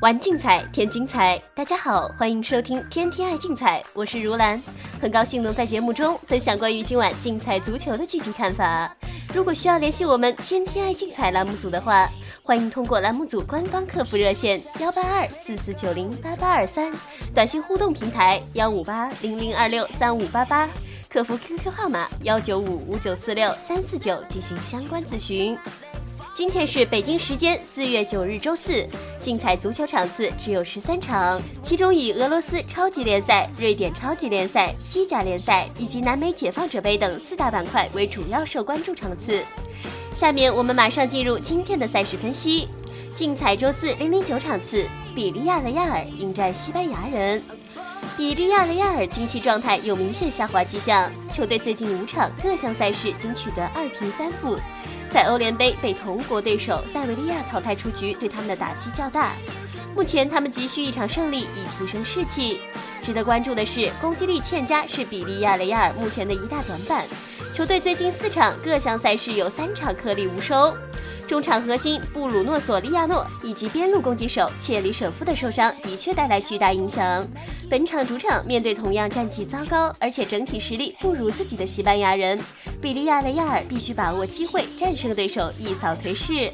玩竞彩，添精彩。大家好，欢迎收听《天天爱竞彩》，我是如兰，很高兴能在节目中分享关于今晚竞彩足球的具体看法。如果需要联系我们《天天爱竞彩》栏目组的话，欢迎通过栏目组官方客服热线幺八二四四九零八八二三，短信互动平台幺五八零零二六三五八八，客服 QQ 号码幺九五五九四六三四九进行相关咨询。今天是北京时间四月九日周四，竞彩足球场次只有十三场，其中以俄罗斯超级联赛、瑞典超级联赛、西甲联赛以及南美解放者杯等四大板块为主要受关注场次。下面我们马上进入今天的赛事分析。竞彩周四零零九场次，比利亚雷亚尔迎战西班牙人。比利亚雷亚尔近期状态有明显下滑迹象，球队最近五场各项赛事仅取得二平三负。在欧联杯被同国对手塞维利亚淘汰出局，对他们的打击较大。目前他们急需一场胜利以提升士气。值得关注的是，攻击力欠佳是比利亚雷亚尔目前的一大短板。球队最近四场各项赛事有三场颗粒无收。中场核心布鲁诺·索利亚诺以及边路攻击手切里舍夫的受伤的确带来巨大影响。本场主场面对同样战绩糟糕而且整体实力不如自己的西班牙人，比利亚雷亚尔必须把握机会战胜对手，一扫颓势。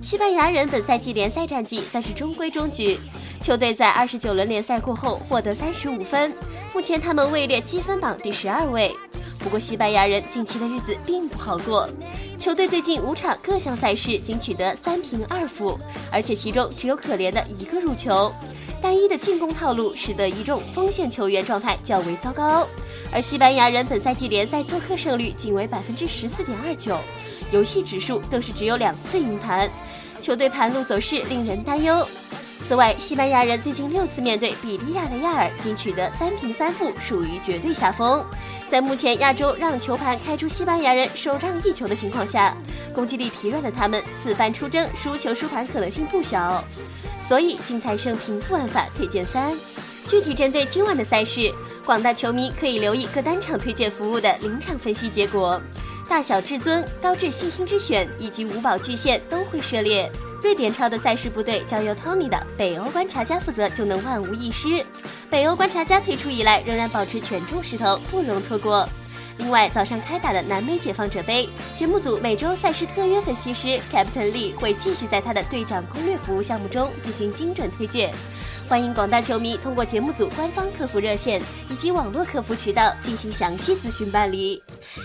西班牙人本赛季联赛战绩算是中规中矩，球队在二十九轮联赛过后获得三十五分，目前他们位列积分榜第十二位。不过西班牙人近期的日子并不好过。球队最近五场各项赛事仅取得三平二负，而且其中只有可怜的一个入球。单一的进攻套路使得一众锋线球员状态较为糟糕。而西班牙人本赛季联赛做客胜率仅为百分之十四点二九，游戏指数更是只有两次赢盘，球队盘路走势令人担忧。此外，西班牙人最近六次面对比利亚雷亚尔，仅取得三平三负，属于绝对下风。在目前亚洲让球盘开出西班牙人首让一球的情况下，攻击力疲软的他们此番出征输球输盘可能性不小。所以竞彩胜平负玩法推荐三。具体针对今晚的赛事，广大球迷可以留意各单场推荐服务的临场分析结果，大小至尊、高至信心之选以及五宝巨献都会涉猎。瑞典超的赛事部队交由 Tony 的北欧观察家负责，就能万无一失。北欧观察家推出以来，仍然保持权重势头，不容错过。另外，早上开打的南美解放者杯节目组每周赛事特约分析师 Captain Lee 会继续在他的队长攻略服务项目中进行精准推荐。欢迎广大球迷通过节目组官方客服热线以及网络客服渠道进行详细咨询办理。